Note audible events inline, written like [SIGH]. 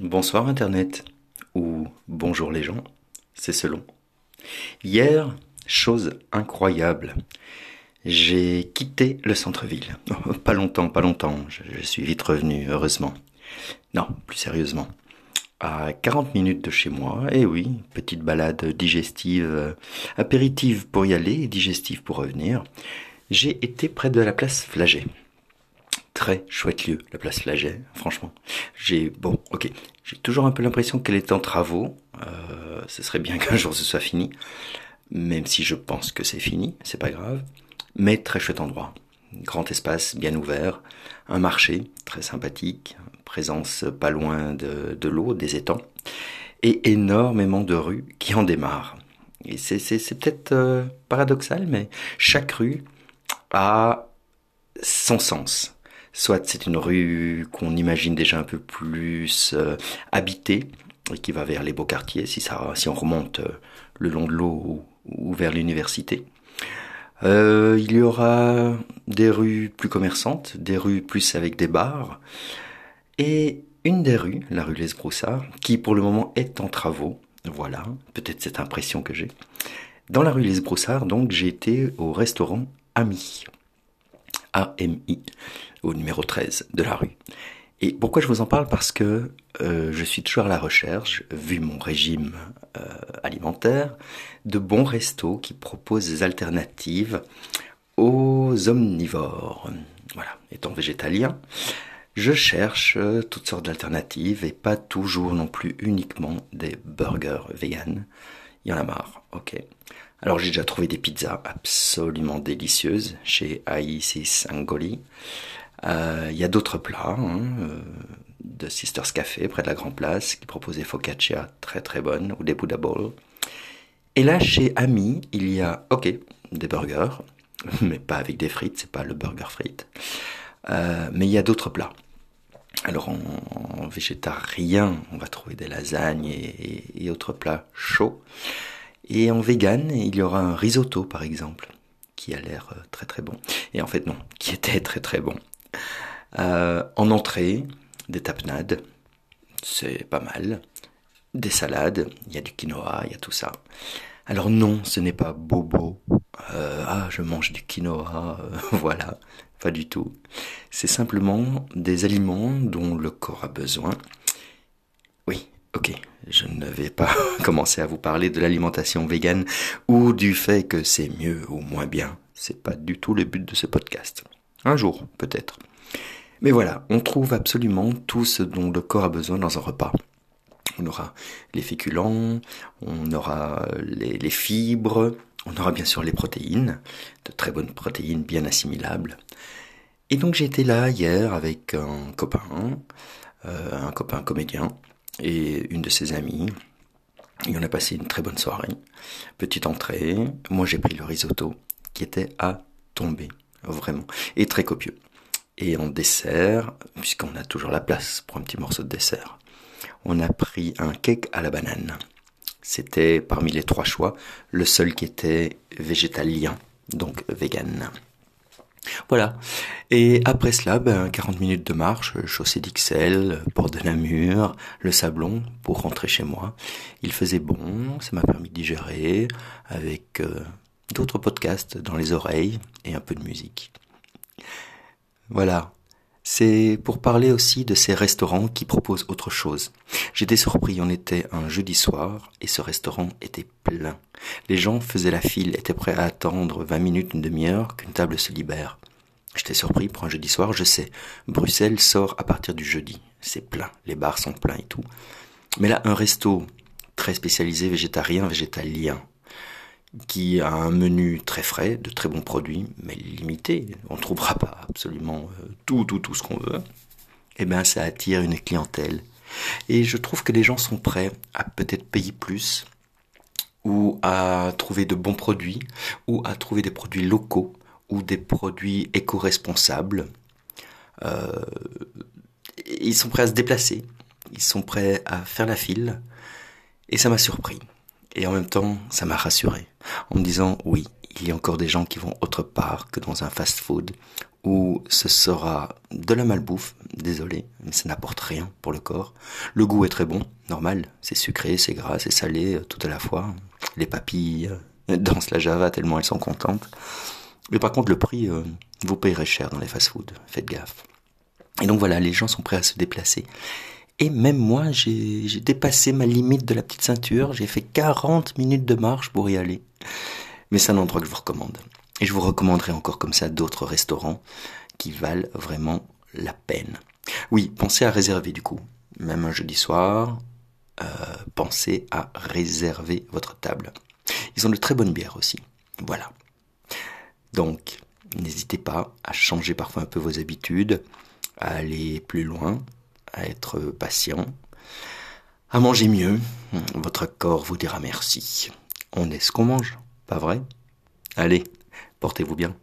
Bonsoir Internet, ou bonjour les gens, c'est selon. Hier, chose incroyable, j'ai quitté le centre-ville. [LAUGHS] pas longtemps, pas longtemps, je, suis vite revenu, heureusement. Non, plus sérieusement. À 40 minutes de chez moi, et eh oui, petite balade digestive, euh, apéritive pour y aller digestive pour revenir, j'ai été près de la place Flagey très chouette lieu, la place Flaget, franchement. J'ai bon, ok, j'ai toujours un peu l'impression qu'elle est en travaux. Euh, ce serait bien [LAUGHS] qu'un jour ce soit fini, même si je pense que c'est fini, c'est pas grave. Mais très chouette endroit, grand espace bien ouvert, un marché très sympathique, présence pas loin de, de l'eau, des étangs, et énormément de rues qui en démarrent. Et c'est peut-être euh, paradoxal, mais chaque rue a son sens soit c'est une rue qu'on imagine déjà un peu plus euh, habitée et qui va vers les beaux quartiers si ça si on remonte euh, le long de l'eau ou, vers l'université. Euh, il y aura des rues plus commerçantes, des rues plus avec des bars et une des rues, la rue Les Broussards, qui pour le moment est en travaux. Voilà, peut-être cette impression que j'ai. Dans la rue Les Broussards, donc, j'ai été au restaurant Ami. A-M-I au numéro 13 de la rue. Et pourquoi je vous en parle? Parce que euh, je suis toujours à la recherche, vu mon régime euh, alimentaire, de bons restos qui proposent des alternatives aux omnivores. Voilà, étant végétalien, je cherche euh, toutes sortes d'alternatives et pas toujours non plus uniquement des burgers vegan. Il y en a marre, ok. Alors j'ai déjà trouvé des pizzas absolument délicieuses chez Aïsis Angoli. Euh, il y a d'autres plats hein, euh, de Sisters Café près de la Grand Place qui proposent des focaccia très très bonnes ou des Buddha. Et là, chez Ami, il y a, ok, des burgers, [LAUGHS] mais pas avec des frites, c'est pas le burger frites. Euh, mais il y a d'autres plats. Alors en, végétarien, on va trouver des lasagnes et, autres plats chauds. Et en vegan, il y aura un risotto par exemple, qui a l'air très très bon. Et en fait non, qui était très très bon. Euh, en entrée, des tapenades, c'est pas mal. Des salades, il y a du quinoa, il y a tout ça. Alors non, ce n'est pas bobo. Euh, ah, je mange du quinoa, euh, [LAUGHS] voilà, pas du tout. C'est simplement des aliments dont le corps a besoin. Oui, ok, je ne vais [LAUGHS] commencer à vous parler de l'alimentation végane ou du fait que c'est mieux ou moins bien. C'est pas du tout le but de ce podcast. Un jour, peut-être. Mais voilà, on trouve absolument tout ce dont le corps a besoin dans un repas. On aura les féculents, on aura les, fibres, on aura bien sûr les protéines, de très bonnes protéines bien assimilables. Et donc été là hier avec un copain, euh, un copain comédien et une de ses amies. Et on a passé une très bonne soirée. Petite entrée, moi j'ai pris le risotto qui était à tomber, vraiment, et très copieux. Et en dessert, puisqu'on a toujours la place pour un petit morceau de dessert, on a pris un cake à la banane. C'était parmi les trois choix le seul qui était végétalien, donc vegan. Voilà. Et après cela, ben, 40 minutes de marche, chaussée d'Ixelles, port de Namur, le Sablon, pour rentrer chez moi. Il faisait bon, ça m'a permis de digérer, avec euh, d'autres podcasts dans les oreilles et un peu de musique. Voilà. C'est pour parler aussi de ces restaurants qui proposent autre chose. J'étais surpris, on était un jeudi soir et ce restaurant était plein. Les gens faisaient la file, étaient prêts à attendre 20 minutes, une demi-heure qu'une table se libère. J'étais surpris pour un jeudi soir, je sais. Bruxelles sort à partir du jeudi. C'est plein, les bars sont pleins et tout. Mais là, un resto très spécialisé végétarien, végétalien, qui a un menu très frais, de très bons produits, mais limité. On ne trouvera pas absolument euh, tout, tout, tout ce qu'on veut. Eh bien, ça attire une clientèle. Et je trouve que les gens sont prêts à peut-être payer plus, ou à trouver de bons produits, ou à trouver des produits locaux, ou des produits éco-responsables. Euh, ils sont prêts à se déplacer, ils sont prêts à faire la file, et ça m'a surpris. Et en même temps, ça m'a rassuré en me disant oui, il y a encore des gens qui vont autre part que dans un fast-food où ce sera de la malbouffe, désolé, mais ça n'apporte rien pour le corps. Le goût est très bon, normal, c'est sucré, c'est gras, c'est salé, tout à la fois. Les papilles [LAUGHS] dansent la java tellement elles sont contentes. Mais par contre, le prix, vous payerez cher dans les fast-foods, faites gaffe. Et donc voilà, les gens sont prêts à se déplacer. Et même moi, j'ai dépassé ma limite de la petite ceinture. J'ai fait 40 minutes de marche pour y aller. Mais c'est un endroit que je vous recommande. Et je vous recommanderai encore comme ça d'autres restaurants qui valent vraiment la peine. Oui, pensez à réserver du coup. Même un jeudi soir, euh, pensez à réserver votre table. Ils ont de très bonnes bières aussi. Voilà. Donc, n'hésitez pas à changer parfois un peu vos habitudes, à aller plus loin, à être patient, à manger mieux. Votre corps vous dira merci. On est ce qu'on mange, pas vrai? Allez, portez-vous bien.